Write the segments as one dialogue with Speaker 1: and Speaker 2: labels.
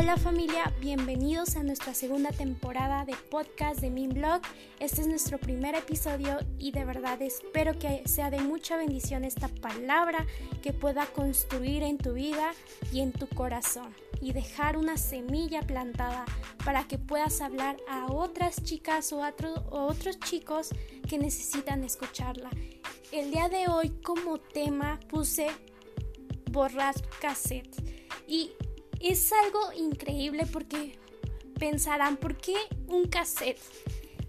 Speaker 1: Hola familia, bienvenidos a nuestra segunda temporada de podcast de mi blog. Este es nuestro primer episodio y de verdad espero que sea de mucha bendición esta palabra que pueda construir en tu vida y en tu corazón y dejar una semilla plantada para que puedas hablar a otras chicas o a otros chicos que necesitan escucharla. El día de hoy como tema puse borrar cassette y es algo increíble porque pensarán, ¿por qué un cassette?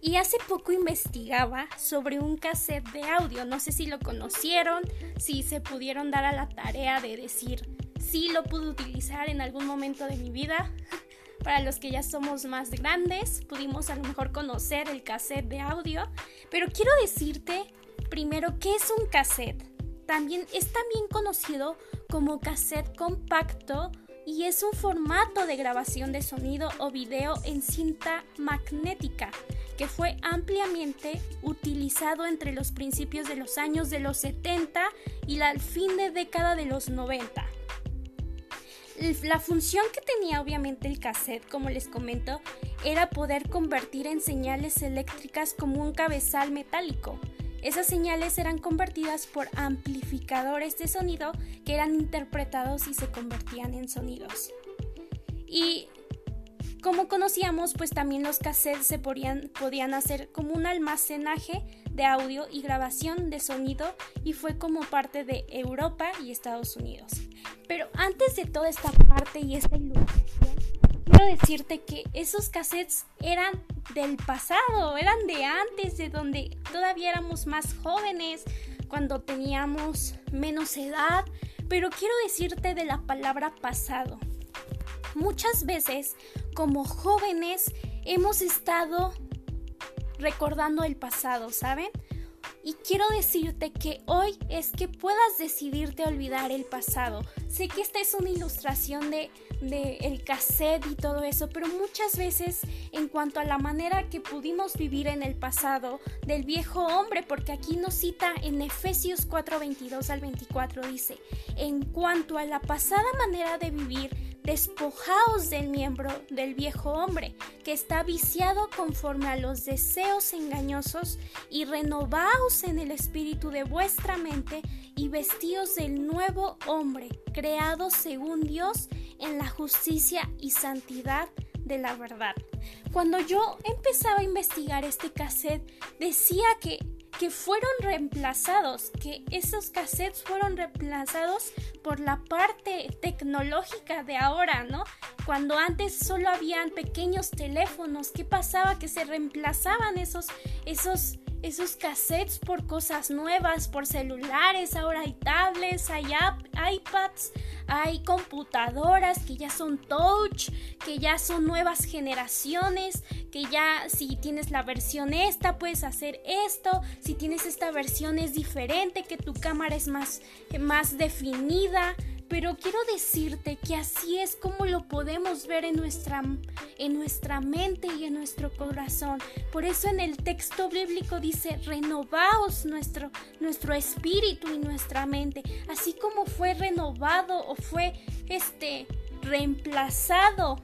Speaker 1: Y hace poco investigaba sobre un cassette de audio. No sé si lo conocieron, si se pudieron dar a la tarea de decir, sí lo pude utilizar en algún momento de mi vida. Para los que ya somos más grandes, pudimos a lo mejor conocer el cassette de audio. Pero quiero decirte primero qué es un cassette. También es también conocido como cassette compacto y es un formato de grabación de sonido o video en cinta magnética que fue ampliamente utilizado entre los principios de los años de los 70 y la fin de década de los 90. La función que tenía obviamente el cassette, como les comento, era poder convertir en señales eléctricas como un cabezal metálico. Esas señales eran convertidas por amplificadores de sonido que eran interpretados y se convertían en sonidos. Y como conocíamos, pues también los cassettes se podían, podían hacer como un almacenaje de audio y grabación de sonido y fue como parte de Europa y Estados Unidos. Pero antes de toda esta parte y esta ilustración, quiero decirte que esos cassettes eran del pasado, eran de antes, de donde todavía éramos más jóvenes, cuando teníamos menos edad, pero quiero decirte de la palabra pasado. Muchas veces, como jóvenes, hemos estado recordando el pasado, ¿saben? Y quiero decirte que hoy es que puedas decidirte olvidar el pasado. Sé que esta es una ilustración de, de, el cassette y todo eso, pero muchas veces en cuanto a la manera que pudimos vivir en el pasado del viejo hombre, porque aquí nos cita en Efesios 4:22 al 24 dice, en cuanto a la pasada manera de vivir, despojaos del miembro del viejo hombre, que está viciado conforme a los deseos engañosos, y renovaos en el espíritu de vuestra mente, y vestíos del nuevo hombre, creado según Dios en la justicia y santidad de la verdad. Cuando yo empezaba a investigar este cassette, decía que que fueron reemplazados, que esos cassettes fueron reemplazados por la parte tecnológica de ahora, ¿no? Cuando antes solo habían pequeños teléfonos, ¿qué pasaba? Que se reemplazaban esos, esos esos cassettes por cosas nuevas, por celulares, ahora hay tablets, hay iPads, hay computadoras que ya son touch, que ya son nuevas generaciones, que ya si tienes la versión esta puedes hacer esto, si tienes esta versión es diferente, que tu cámara es más, más definida, pero quiero decirte que así es como lo podemos ver en nuestra, en nuestra mente y en nuestro corazón. Por eso en el texto bíblico dice, renovaos nuestro, nuestro espíritu y nuestra mente, así como fue renovado o fue este reemplazado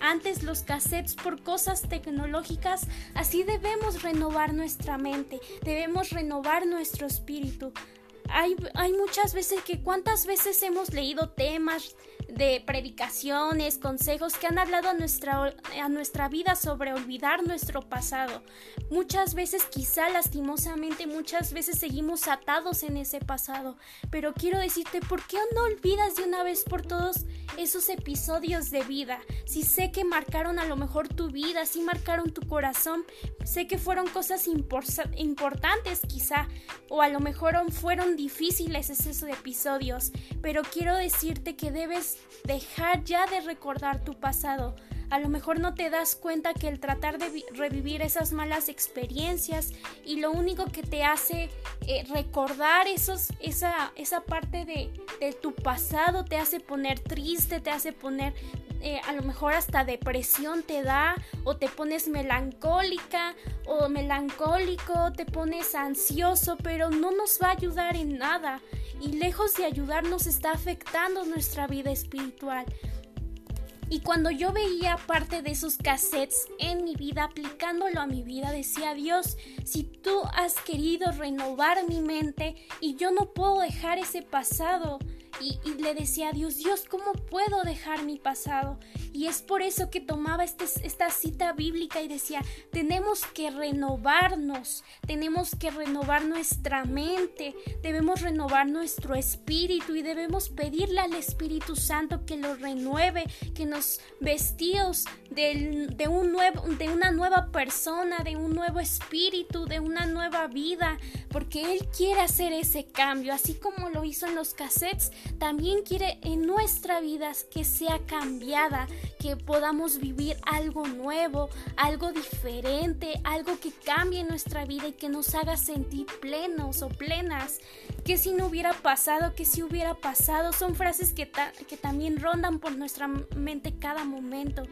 Speaker 1: antes los cassettes por cosas tecnológicas, así debemos renovar nuestra mente, debemos renovar nuestro espíritu hay, muchas veces que cuántas veces hemos leído temas de predicaciones, consejos que han hablado a nuestra, a nuestra vida sobre olvidar nuestro pasado. Muchas veces, quizá lastimosamente, muchas veces seguimos atados en ese pasado. Pero quiero decirte, ¿por qué no olvidas de una vez por todos esos episodios de vida? Si sé que marcaron a lo mejor tu vida, si marcaron tu corazón, sé que fueron cosas importantes quizá, o a lo mejor fueron difíciles esos episodios, pero quiero decirte que debes dejar ya de recordar tu pasado. A lo mejor no te das cuenta que el tratar de revivir esas malas experiencias y lo único que te hace eh, recordar esos, esa, esa parte de, de, tu pasado te hace poner triste, te hace poner eh, a lo mejor hasta depresión te da o te pones melancólica o melancólico, te pones ansioso, pero no nos va a ayudar en nada y lejos de ayudarnos está afectando nuestra vida espiritual. Y cuando yo veía parte de esos cassettes en mi vida, aplicándolo a mi vida, decía Dios, si tú has querido renovar mi mente y yo no puedo dejar ese pasado, y, le decía a Dios, Dios, ¿cómo puedo dejar mi pasado? Y es por eso que tomaba este, esta cita bíblica y decía, tenemos que renovarnos, tenemos que renovar nuestra mente, debemos renovar nuestro espíritu y debemos pedirle al Espíritu Santo que lo renueve, que nos vestíos de, de, un nuevo, de una nueva persona, de un nuevo espíritu, de una nueva vida, porque Él quiere hacer ese cambio, así como lo hizo en los cassettes, también quiere en nuestra vida que sea cambiada, que podamos vivir algo nuevo, algo diferente, algo que cambie nuestra vida y que nos haga sentir plenos o plenas. Que si no hubiera pasado, que si hubiera pasado, son frases que, que también rondan por nuestra mente cada momento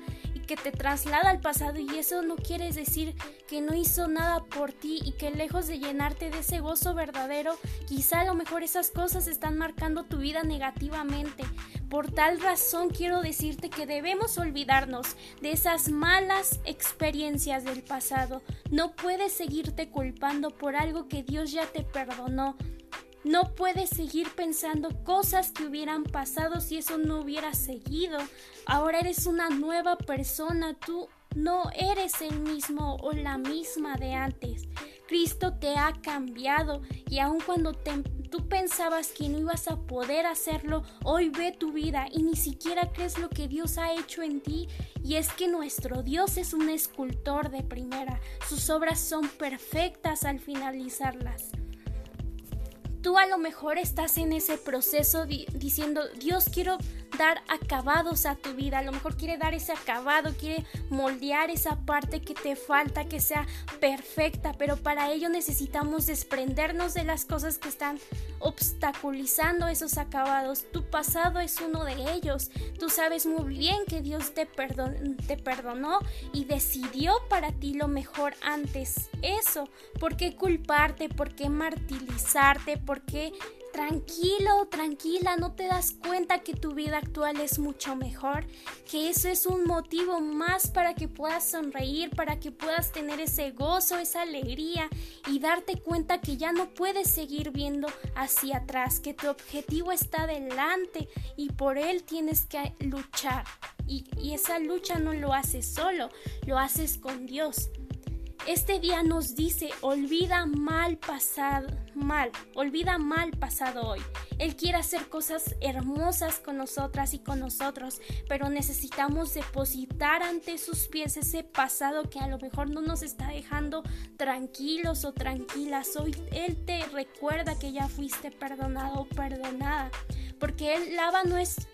Speaker 1: que te traslada al pasado y eso no quiere decir que no hizo nada por ti y que lejos de llenarte de ese gozo verdadero, quizá a lo mejor esas cosas están marcando tu vida negativamente. Por tal razón quiero decirte que debemos olvidarnos de esas malas experiencias del pasado. No puedes seguirte culpando por algo que Dios ya te perdonó. No puedes seguir pensando cosas que hubieran pasado si eso no hubiera seguido. Ahora eres una nueva persona, tú no eres el mismo o la misma de antes. Cristo te ha cambiado y aun cuando tú pensabas que no ibas a poder hacerlo, hoy ve tu vida y ni siquiera crees lo que Dios ha hecho en ti. Y es que nuestro Dios es un escultor de primera. Sus obras son perfectas al finalizarlas. Tú a lo mejor estás en ese proceso diciendo, Dios quiero acabados a tu vida, a lo mejor quiere dar ese acabado, quiere moldear esa parte que te falta, que sea perfecta, pero para ello necesitamos desprendernos de las cosas que están obstaculizando esos acabados. Tu pasado es uno de ellos. Tú sabes muy bien que Dios te, te perdonó y decidió para ti lo mejor antes. Eso, ¿por qué culparte? ¿Por qué martirizarte? ¿Por qué tranquilo, tranquila, no te das cuenta que tu vida actual es mucho mejor, que eso es un motivo más para que puedas sonreír, para que puedas tener ese gozo, esa alegría y darte cuenta que ya no puedes seguir viendo hacia atrás, que tu objetivo está delante y por él tienes que luchar. Y, y esa lucha no lo haces solo, lo haces con Dios. Este día nos dice, olvida mal pasado, mal, olvida mal pasado hoy. Él quiere hacer cosas hermosas con nosotras y con nosotros, pero necesitamos depositar ante sus pies ese pasado que a lo mejor no nos está dejando tranquilos o tranquilas. Hoy Él te recuerda que ya fuiste perdonado o perdonada porque Él lava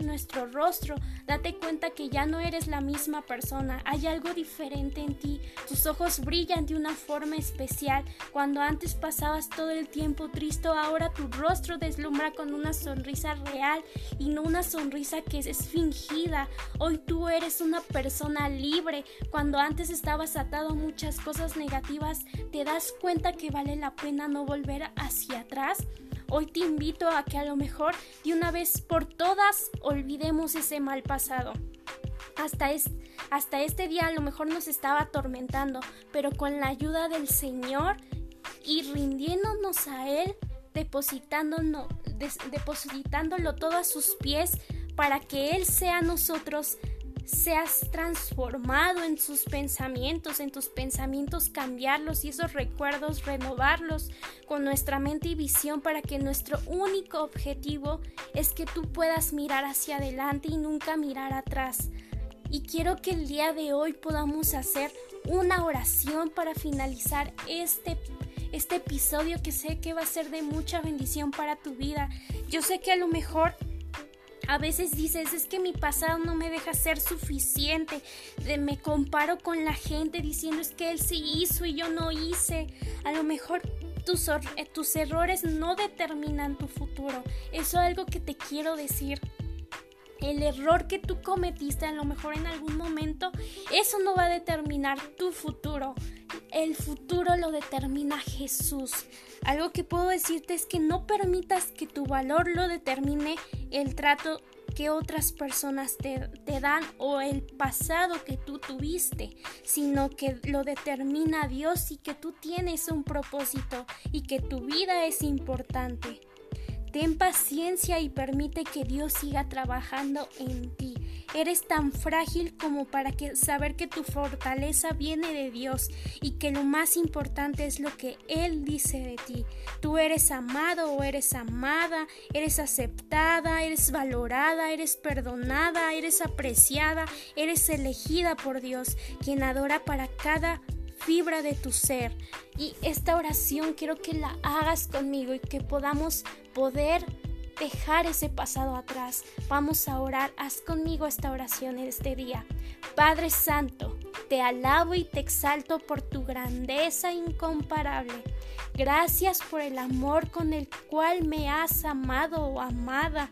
Speaker 1: nuestro rostro. Date cuenta que ya no eres la misma persona, hay algo diferente en ti. Tus ojos brillan de una forma especial. Cuando antes pasabas todo el tiempo triste, ahora tu rostro deslumbra con una sonrisa real y no una sonrisa que es fingida. Hoy tú eres una persona libre. Cuando antes estabas atado a muchas cosas negativas, te das cuenta que vale la pena no volver hacia atrás. Hoy te invito a que a lo mejor de una vez por todas olvidemos ese mal pasado. Hasta, hasta este día a lo mejor nos estaba atormentando, pero con la ayuda del Señor y rindiéndonos a Él, depositándolo todo a sus pies para que Él sea nosotros seas transformado en sus pensamientos, en tus pensamientos cambiarlos y esos recuerdos renovarlos con nuestra mente y visión para que nuestro único objetivo es que tú puedas mirar hacia adelante y nunca mirar atrás. Y quiero que el día de hoy podamos hacer una oración para finalizar este este episodio que sé que va a ser de mucha bendición para tu vida. Yo sé que a lo mejor a veces dices, es que mi pasado no me deja ser suficiente. me comparo con la gente diciendo es que él sí hizo y yo no hice. A lo mejor tus, eh, tus errores no determinan tu futuro. Eso es algo que te quiero decir. El error que tú cometiste a lo mejor en algún momento, eso no va a determinar tu futuro. El futuro lo determina Jesús. Algo que puedo decirte es que no permitas que tu valor lo determine el trato que otras personas te, te, dan o el pasado que tú tuviste, sino que lo determina Dios y que tú tienes un propósito y que tu vida es importante. Ten paciencia y permite que Dios siga trabajando en ti. Eres tan frágil como para que saber que tu fortaleza viene de Dios y que lo más importante es lo que Él dice de ti. Tú eres amado o eres amada, eres aceptada, eres valorada, eres perdonada, eres apreciada, eres elegida por Dios, quien adora para cada fibra de tu ser. Y esta oración quiero que la hagas conmigo y que podamos poder dejar ese pasado atrás. Vamos a orar. Haz conmigo esta oración en este día. Padre Santo, te alabo y te exalto por tu grandeza incomparable. Gracias por el amor con el cual me has amado o amada.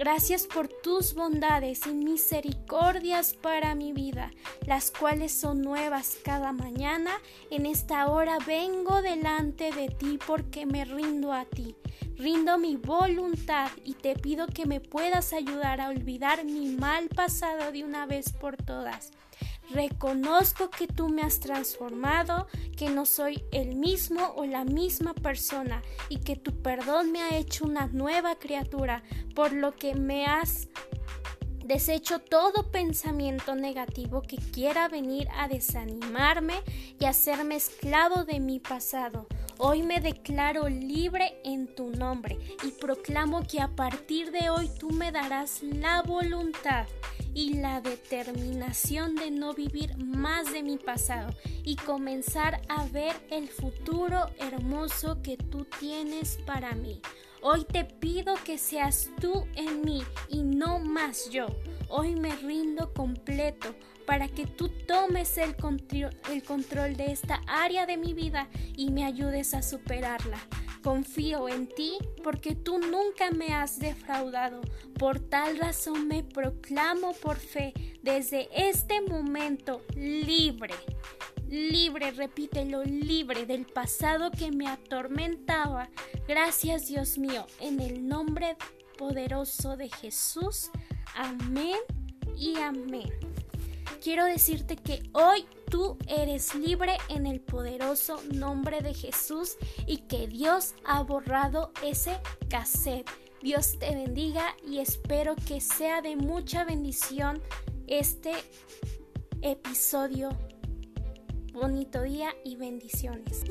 Speaker 1: Gracias por tus bondades y misericordias para mi vida, las cuales son nuevas cada mañana. En esta hora vengo delante de ti porque me rindo a ti. Rindo mi voluntad y te pido que me puedas ayudar a olvidar mi mal pasado de una vez por todas. Reconozco que tú me has transformado, que no soy el mismo o la misma persona y que tu perdón me ha hecho una nueva criatura, por lo que me has Desecho todo pensamiento negativo que quiera venir a desanimarme y hacerme esclavo de mi pasado. Hoy me declaro libre en tu nombre y proclamo que a partir de hoy tú me darás la voluntad y la determinación de no vivir más de mi pasado y comenzar a ver el futuro hermoso que tú tienes para mí. Hoy te pido que seas tú en mí y no más yo. Hoy me rindo completo para que tú tomes el, el, control de esta área de mi vida y me ayudes a superarla. Confío en ti porque tú nunca me has defraudado. Por tal razón me proclamo por fe desde este momento libre libre, repítelo, libre del pasado que me atormentaba. Gracias Dios mío, en el nombre poderoso de Jesús. Amén y amén. Quiero decirte que hoy tú eres libre en el poderoso nombre de Jesús y que Dios ha borrado ese cassette. Dios te bendiga y espero que sea de mucha bendición este episodio bonito día y bendiciones.